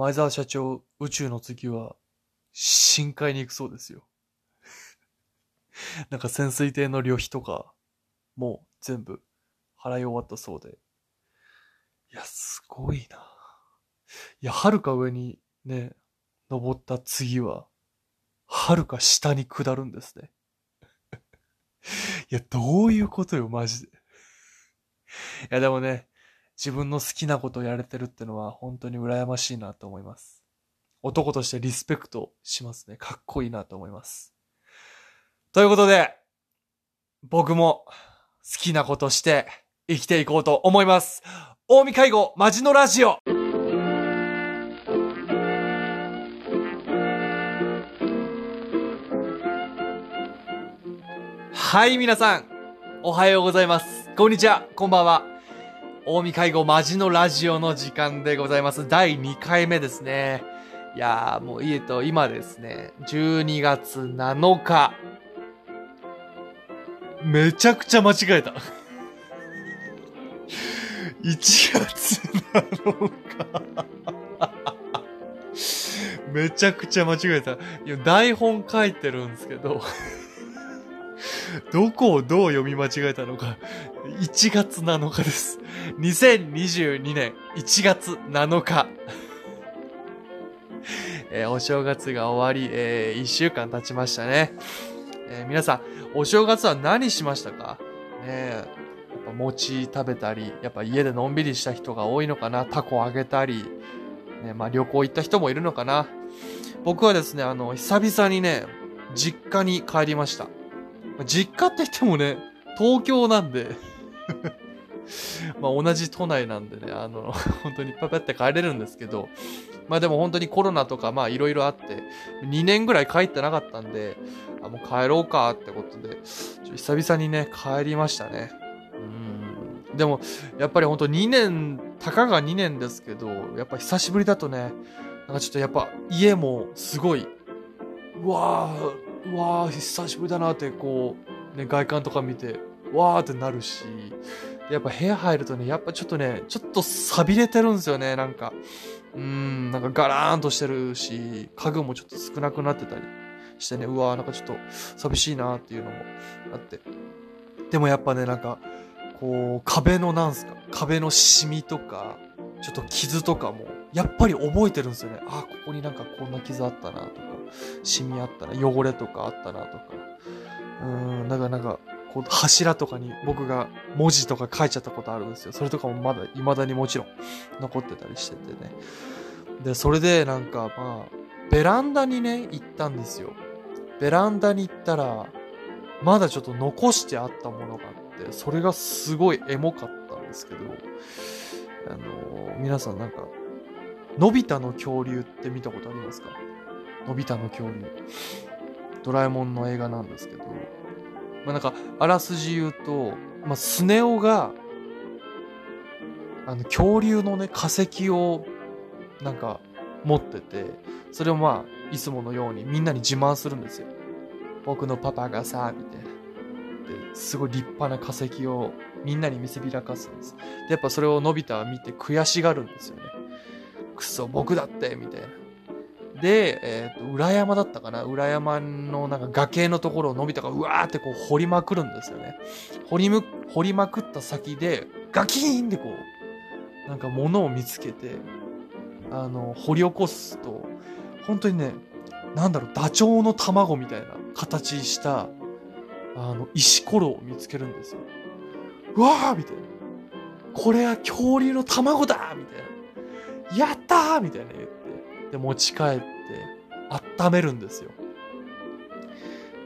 前澤社長、宇宙の次は、深海に行くそうですよ。なんか潜水艇の旅費とか、もう全部払い終わったそうで。いや、すごいな。いや、はるか上にね、登った次は、はるか下に下るんですね。いや、どういうことよ、マジで。いや、でもね、自分の好きなことをやれてるってのは本当に羨ましいなと思います。男としてリスペクトしますね。かっこいいなと思います。ということで、僕も好きなことして生きていこうと思います。大見介護マジのラジオはい、皆さん。おはようございます。こんにちは。こんばんは。大見介護マジのラジオの時間でございます。第2回目ですね。いやー、もう、いえと、今ですね、12月7日。めちゃくちゃ間違えた。1月7日。めちゃくちゃ間違えた。いや、台本書いてるんですけどどこをどう読み間違えたのか、1月7日です。2022年1月7日。えー、お正月が終わり、えー、1週間経ちましたね。えー、皆さん、お正月は何しましたか？ねえ、やっぱ餅食べたり、やっぱ家でのんびりした人が多いのかな？タコあげたり、ね、まあ旅行行った人もいるのかな？僕はですね、あの、久々にね、実家に帰りました。実家って言ってもね、東京なんでまあ同じ都内なんでね、あの、本当にパパって帰れるんですけど、まあでも本当にコロナとかまあいろいろあって、2年ぐらい帰ってなかったんで、あ、もう帰ろうかってことで、久々にね、帰りましたね。うん。でも、やっぱり本当2年、たかが2年ですけど、やっぱ久しぶりだとね、なんかちょっとやっぱ家もすごい、うわー、うわー久しぶりだなってこう、ね、外観とか見てわーってなるしやっぱ部屋入るとねやっぱちょっとねちょっと錆びれてるんですよねなんか。うんなんかガラーンとしてるし家具もちょっと少なくなってたりしてねうわーなんかちょっと寂しいなっていうのもあって。でもやっぱねなんかこう壁のなんすか壁のシミとかちょっと傷とかもやっぱり覚えてるんですよね。あここになんかこんな傷あったなとかシミあったな、汚れとかあったなとか。うん、だかなんか、こう柱とかに僕が文字とか書いちゃったことあるんですよ。それとかもまだ未だにもちろん残ってたりしててね。で、それでなんかまあ、ベランダにね、行ったんですよ。ベランダに行ったら、まだちょっと残してあったものがあって、それがすごいエモかったんですけど、あのー、皆さんなんか、のび太の恐竜って見たことありますか？のび太の恐竜。ドラえもんの映画なんですけど、まあ、なんか、あらすじ言うと、まあ、スネ夫が、あの、恐竜のね、化石を、なんか、持ってて、それをまあ、いつものようにみんなに自慢するんですよ。僕のパパがさ、みたいな。で、すごい立派な化石をみんなに見せびらかすんです。で、やっぱそれをのび太は見て悔しがるんですよね。くそ、僕だって、みたいな。で、えっ、ー、と、裏山だったかな？裏山のなんか崖のところをのび太がうわーってこう掘りまくるんですよね。掘りむ、掘りまくった先で、ガキーンってこう、なんか物を見つけて、あの、掘り起こすと、本当にね、なんだろう、ダチョウの卵みたいな形した、あの、石ころを見つけるんですよ。うわーみたいな。これは恐竜の卵だみたいな。やったーみたいな言って。で、持ち帰って、温めるんですよ。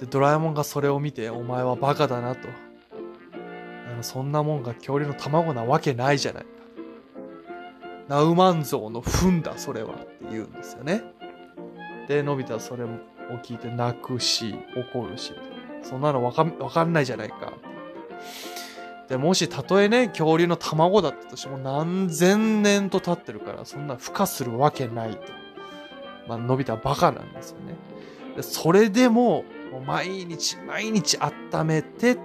で、ドラえもんがそれを見て、お前はバカだなと。あのそんなもんが恐竜の卵なわけないじゃないか。ナウマンゾウの糞だ、それは。って言うんですよね。で、のび太はそれを聞いて泣くし、怒るし、そんなのわかわかんないじゃないか。で、もし、たとえね、恐竜の卵だったとしても何千年と経ってるから、そんな孵化するわけないと。まあ、のび太はバカなんですよね。でそれでも、も毎日毎日温めてっ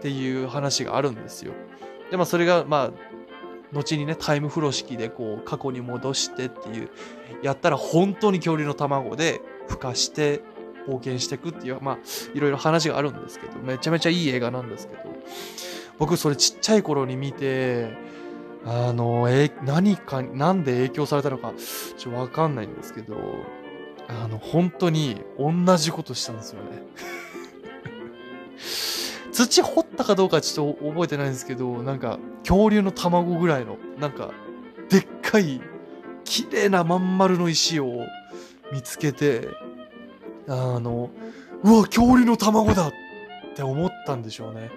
ていう話があるんですよ。で、まあそれが、まあ、後にね、タイム風呂式でこう、過去に戻してっていう、やったら本当に恐竜の卵で孵化して冒険していくっていう、まあ、いろいろ話があるんですけど、めちゃめちゃいい映画なんですけど、僕それちっちゃい頃に見て、あの、え、何か、なんで影響されたのか、ちょっとわかんないんですけど、あの、本当に同じことしたんですよね。土掘ったかどうかちょっと覚えてないんですけど、なんか、恐竜の卵ぐらいの、なんか、でっかい、綺麗なまん丸の石を見つけて、あの、うわ、恐竜の卵だって思ったんでしょうね。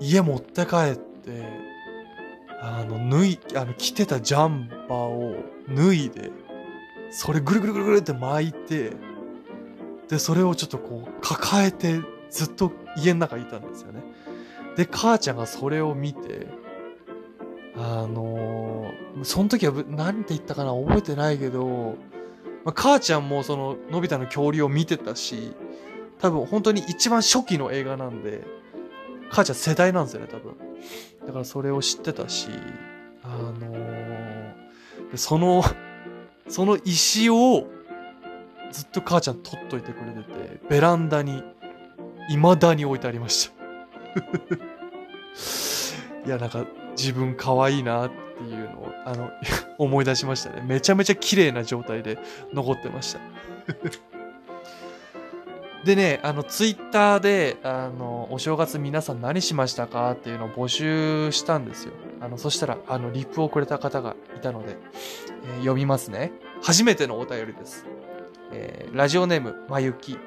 家持って帰って、あの、脱い、あの、着てたジャンパーを脱いで、それぐるぐるぐるぐるって巻いて、で、それをちょっとこう、抱えて、ずっと家の中にいたんですよね。で、母ちゃんがそれを見て、あのー、その時は何て言ったかな覚えてないけど、まあ、母ちゃんもその、のび太の恐竜を見てたし、多分本当に一番初期の映画なんで、母ちゃん世代なんですよね、多分。だからそれを知ってたし、あのー、その、その石をずっと母ちゃん取っといてくれてて、ベランダに未だに置いてありました いや、なんか自分可愛いなっていうのを、あの、思い出しましたね。めちゃめちゃ綺麗な状態で残ってましたでね、あの、ツイッターで、あの、お正月皆さん何しましたかっていうのを募集したんですよ。あの、そしたら、あの、リップをくれた方がいたので、えー、読みますね。初めてのお便りです。えー、ラジオネーム、まゆき。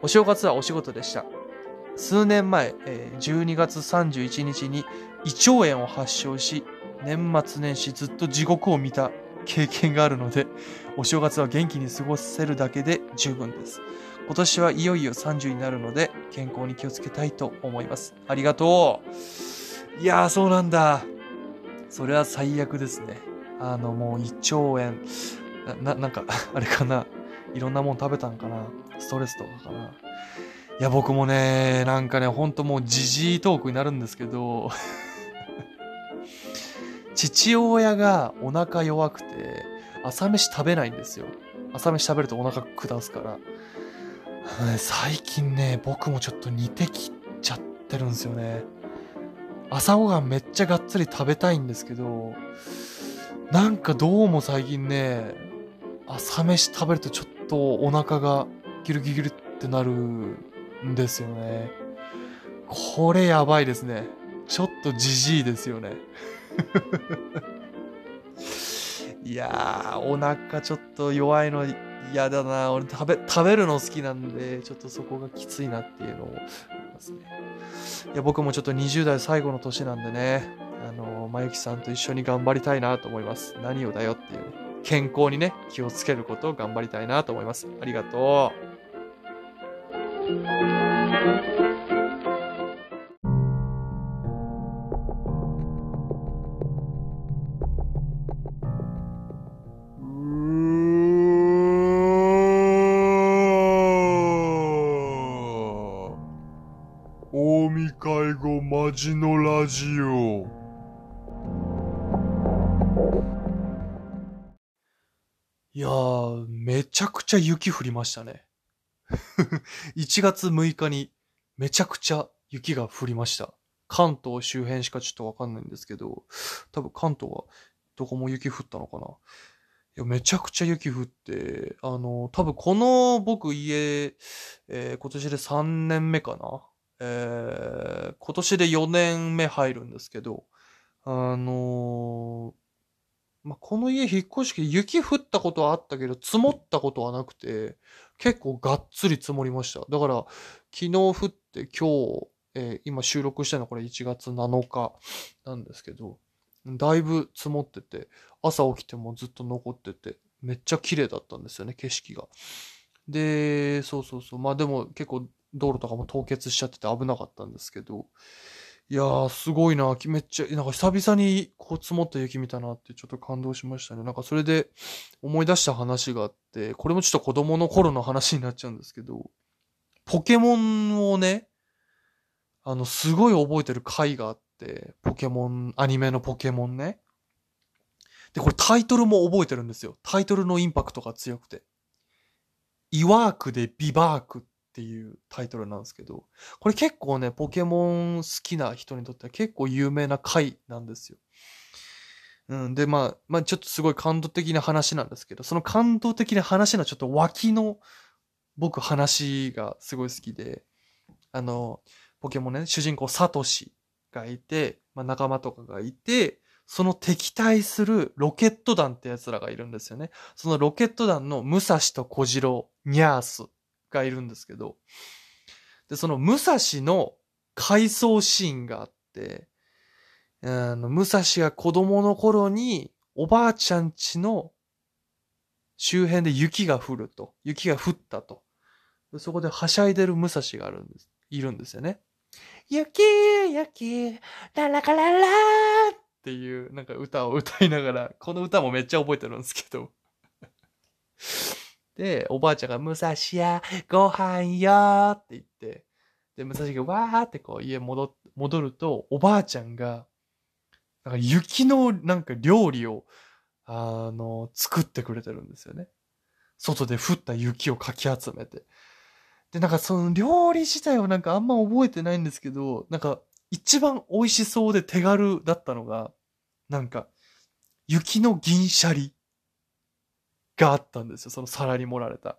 お正月はお仕事でした。数年前、えー、12月31日に胃腸炎を発症し、年末年始ずっと地獄を見た経験があるので、お正月は元気に過ごせるだけで十分です。今年はいよいよ30になるので、健康に気をつけたいと思います。ありがとう。いやー、そうなんだ。それは最悪ですね。あの、もう胃腸炎。な、な、んか、あれかな。いろんなもん食べたんかな。ストレスとかかな。いや、僕もね、なんかね、ほんともうじじいトークになるんですけど、父親がお腹弱くて、朝飯食べないんですよ。朝飯食べるとお腹下すから。最近ね、僕もちょっと似てきちゃってるんですよね。朝ごはんめっちゃがっつり食べたいんですけど、なんかどうも最近ね、朝飯食べるとちょっとお腹がギルギルってなるんですよね。これやばいですね。ちょっとじじいですよね。いやー、お腹ちょっと弱いの嫌だな。俺食べ、食べるの好きなんで、ちょっとそこがきついなっていうのを思いますね。いや、僕もちょっと20代最後の年なんでね、あの、まゆきさんと一緒に頑張りたいなと思います。何をだよっていう、ね、健康にね、気をつけることを頑張りたいなと思います。ありがとう。いやー、めちゃくちゃ雪降りましたね。1月6日にめちゃくちゃ雪が降りました。関東周辺しかちょっとわかんないんですけど、多分関東はどこも雪降ったのかな。いや、めちゃくちゃ雪降って、あの、多分この僕家、えー、今年で3年目かな。えー、今年で4年目入るんですけど、あのー、まあ、この家引っ越し雪降ったことはあったけど、積もったことはなくて、結構がっつり積もりました。だから、昨日降って今日、えー、今収録してるのこれ1月7日なんですけど、だいぶ積もってて、朝起きてもずっと残ってて、めっちゃ綺麗だったんですよね、景色が。で、そうそうそう。まあでも結構道路とかも凍結しちゃってて危なかったんですけど、いやー、すごいな。めっちゃ、なんか久々にこう積もった雪見たなってちょっと感動しましたね。なんかそれで思い出した話があって、これもちょっと子供の頃の話になっちゃうんですけど、ポケモンをね、あの、すごい覚えてる回があって、ポケモン、アニメのポケモンね。で、これタイトルも覚えてるんですよ。タイトルのインパクトが強くて。イワークでビバークっっていうタイトルなんですけど、これ結構ね、ポケモン好きな人にとっては結構有名な回なんですよ。うん。で、まあ、まあちょっとすごい感動的な話なんですけど、その感動的な話のちょっと脇の僕話がすごい好きで、あの、ポケモンね、主人公サトシがいて、まあ仲間とかがいて、その敵対するロケット団って奴らがいるんですよね。そのロケット団の武蔵と小次郎、ニャースがいるんですけど、で、その武蔵の回想シーンがあって、あの、武蔵が子供の頃に、おばあちゃんちの周辺で雪が降ると。雪が降ったと。そこではしゃいでる武蔵があるんです。いるんですよね。雪、雪、ララカララーっていう、なんか歌を歌いながら、この歌もめっちゃ覚えてるんですけど。で、おばあちゃんが、武蔵や、ご飯よって言って、で、武蔵がわーってこう家戻、戻ると、おばあちゃんが、なんか雪のなんか料理を、あの、作ってくれてるんですよね。外で降った雪をかき集めて。で、なんかその料理自体はなんかあんま覚えてないんですけど、なんか一番美味しそうで手軽だったのが、なんか、雪の銀シャリがあったんですよ。その皿に盛られた。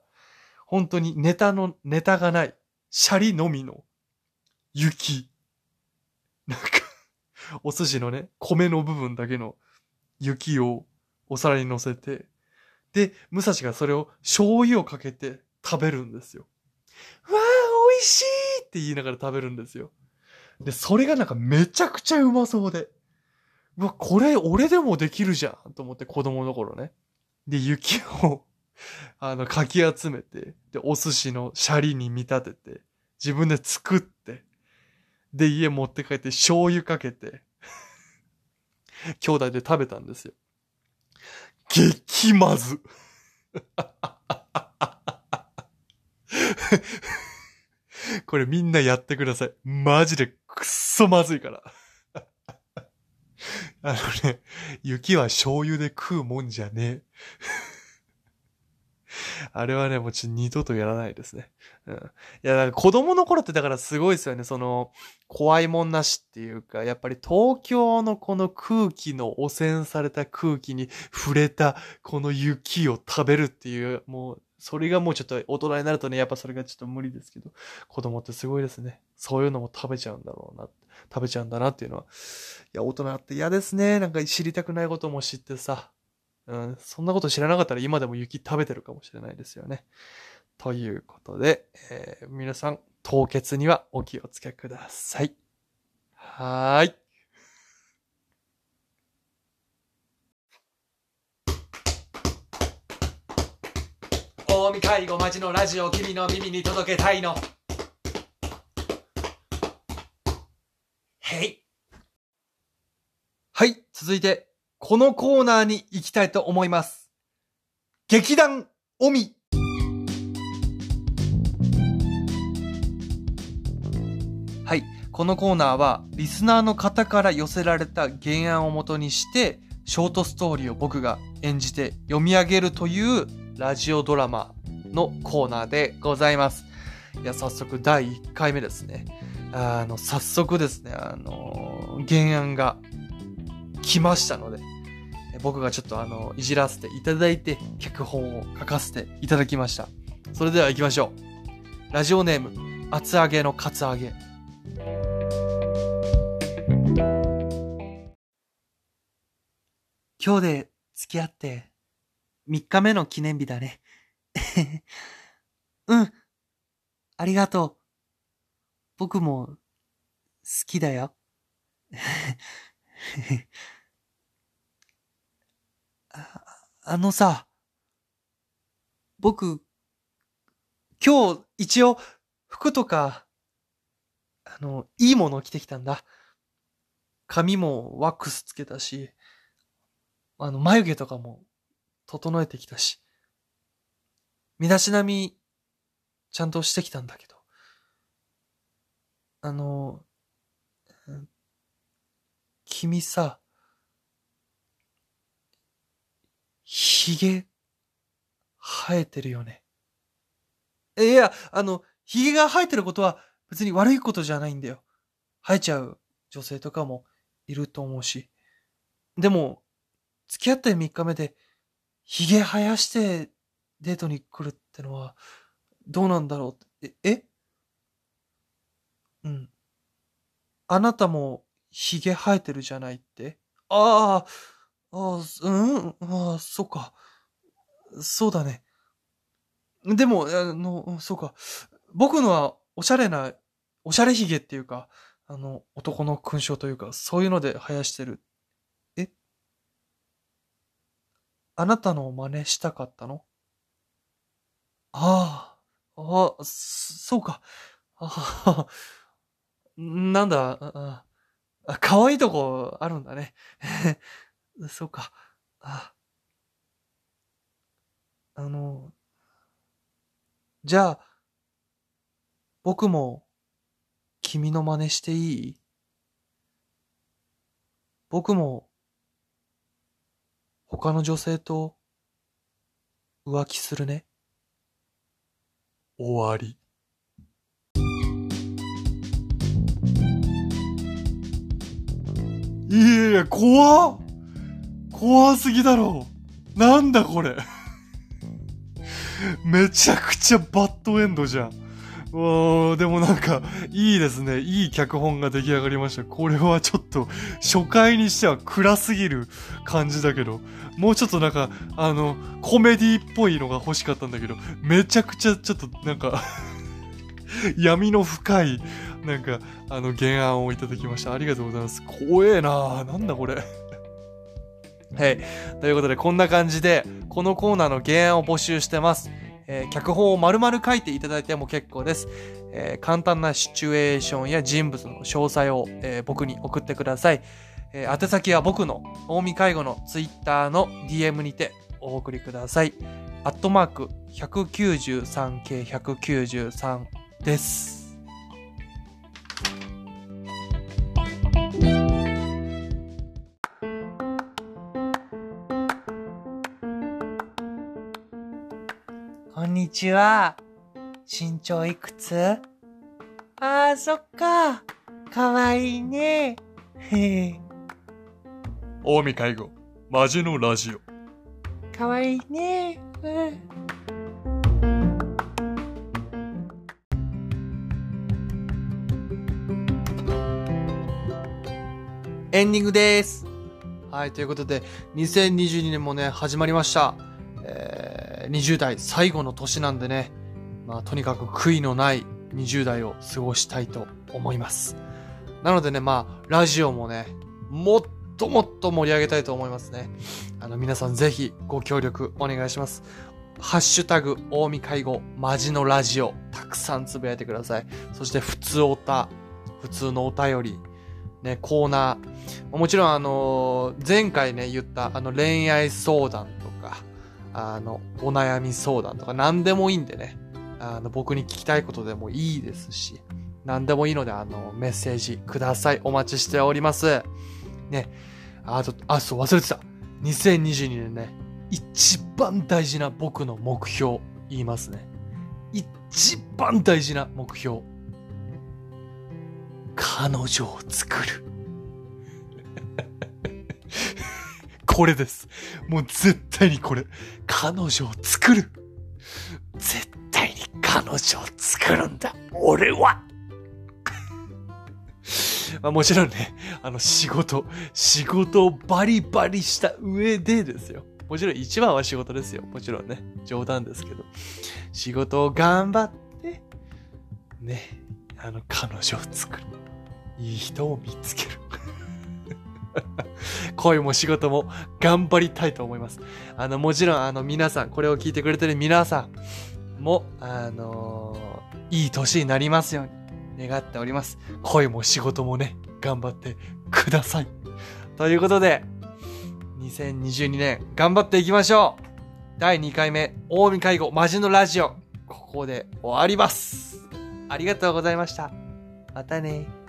本当にネタの、ネタがない、シャリのみの雪。なんかお寿司のね、米の部分だけの雪をお皿に乗せて、で、武蔵がそれを醤油をかけて食べるんですよ。わあ、美味しいって言いながら食べるんですよ。で、それがなんかめちゃくちゃうまそうで。うわ、これ俺でもできるじゃんと思って子供の頃ね。で、雪を あの、かき集めて、で、お寿司のシャリに見立てて、自分で作って、で、家持って帰って醤油かけて、兄弟で食べたんですよ。激まず。これみんなやってください。マジでくっそまずいから。あのね、雪は醤油で食うもんじゃねえ。あれはね、もうちょ二度とやらないですね。うん。いや、だから子供の頃ってだからすごいですよね。その、怖いもんなしっていうか、やっぱり東京のこの空気の汚染された空気に触れたこの雪を食べるっていう、もう、それがもうちょっと大人になるとね、やっぱそれがちょっと無理ですけど、子供ってすごいですね。そういうのも食べちゃうんだろうな。食べちゃうんだなっていうのは。いや、大人って嫌ですね。なんか知りたくないことも知ってさ。うん、そんなこと知らなかったら今でも雪食べてるかもしれないですよね。ということで、えー、皆さん、凍結にはお気をつけください。はーい。大見介護町のラジオ君の耳に届けたいの。へい。はい、続いて、このコーナーに行きたいと思います。劇団オミ。はい。このコーナーは、リスナーの方から寄せられた原案をもとにして、ショートストーリーを僕が演じて読み上げるというラジオドラマのコーナーでございます。いや、早速第1回目ですね。あの、早速ですね、あの、原案が来ましたので、僕がちょっとあの、いじらせていただいて、脚本を書かせていただきました。それでは行きましょう。ラジオネーム、厚揚げのカツ揚げ。今日で付き合って3日目の記念日だね。うん。ありがとう。僕も好きだよ。ああのさ、僕、今日一応服とか、あの、いいものを着てきたんだ。髪もワックスつけたし、あの、眉毛とかも整えてきたし、身だしなみ、ちゃんとしてきたんだけど、あの、君さ、ひげ、生えてるよね。いや、あの、ひげが生えてることは別に悪いことじゃないんだよ。生えちゃう女性とかもいると思うし。でも、付き合って3日目で、ひげ生やしてデートに来るってのは、どうなんだろうって。え、えうん。あなたも、ひげ生えてるじゃないって？ああ、ああ、うん、ああ、そうか。そうだね。でも、あの、そうか。僕のは、おしゃれな、おしゃれひげっていうか、あの、男の勲章というか、そういうので生やしてる。え？あなたの真似したかったの？ああ、ああ、そうか。ああ、なんだ、ああ、可愛いとこあるんだね。そうか。ああの、じゃあ、僕も君の真似していい？僕も他の女性と浮気するね。終わり。いやいや、怖怖すぎだろなんだこれ めちゃくちゃバッドエンドじゃん。おでもなんか、いいですね。いい脚本が出来上がりました。これはちょっと、初回にしては暗すぎる感じだけど、もうちょっとなんか、あの、コメディっぽいのが欲しかったんだけど、めちゃくちゃちょっとなんか 闇の深い、なんか、あの、原案をいただきました。ありがとうございます。怖えななんだこれはい。ということで、こんな感じで、このコーナーの原案を募集してます。えー、脚本を丸々書いていただいても結構です。えー、簡単なシチュエーションや人物の詳細を、えー、僕に送ってください。え宛先は僕の近江介護のツイッターの DM にてお送りください。アットマーク 193K193 です。こんにちは。身長いくつ？ああ、そっか。かわいいね。へえ。近江介護、マジのラジオ。かわいいね。うん。エンディングです。はい、ということで、2022年もね、始まりました。20代最後の年なんでね、まあ、とにかく悔いのない20代を過ごしたいと思います。なのでね、まあ、ラジオもね、もっともっと盛り上げたいと思いますね。あの、皆さんぜひご協力お願いします。ハッシュタグ、大見介護、マジのラジオ、たくさんつぶやいてください。そして、普通おた、普通のお便り、ね、コーナー。もちろん、あのー、前回ね、言った、あの、恋愛相談とか、あの、お悩み相談とか何でもいいんでね、あの、僕に聞きたいことでもいいですし、何でもいいので、あの、メッセージください。お待ちしております。ね。あと、あ、そう、忘れてた。2022年ね、一番大事な僕の目標、言いますね。一番大事な目標。彼女を作る。これです。もう絶対にこれ。彼女を作る。絶対に彼女を作るんだ。俺は。まあもちろんね、あの仕事、仕事をバリバリした上でですよ。もちろん一番は仕事ですよ。もちろんね。冗談ですけど。仕事を頑張って、ね、あの彼女を作る。いい人を見つける。恋も仕事も頑張りたいと思います。あの、もちろん、あの、皆さん、これを聞いてくれてる皆さんも、あのー、いい年になりますように願っております。恋も仕事もね、頑張ってください。ということで、2022年頑張っていきましょう第2回目、大見介護マジのラジオ、ここで終わります。ありがとうございました。またね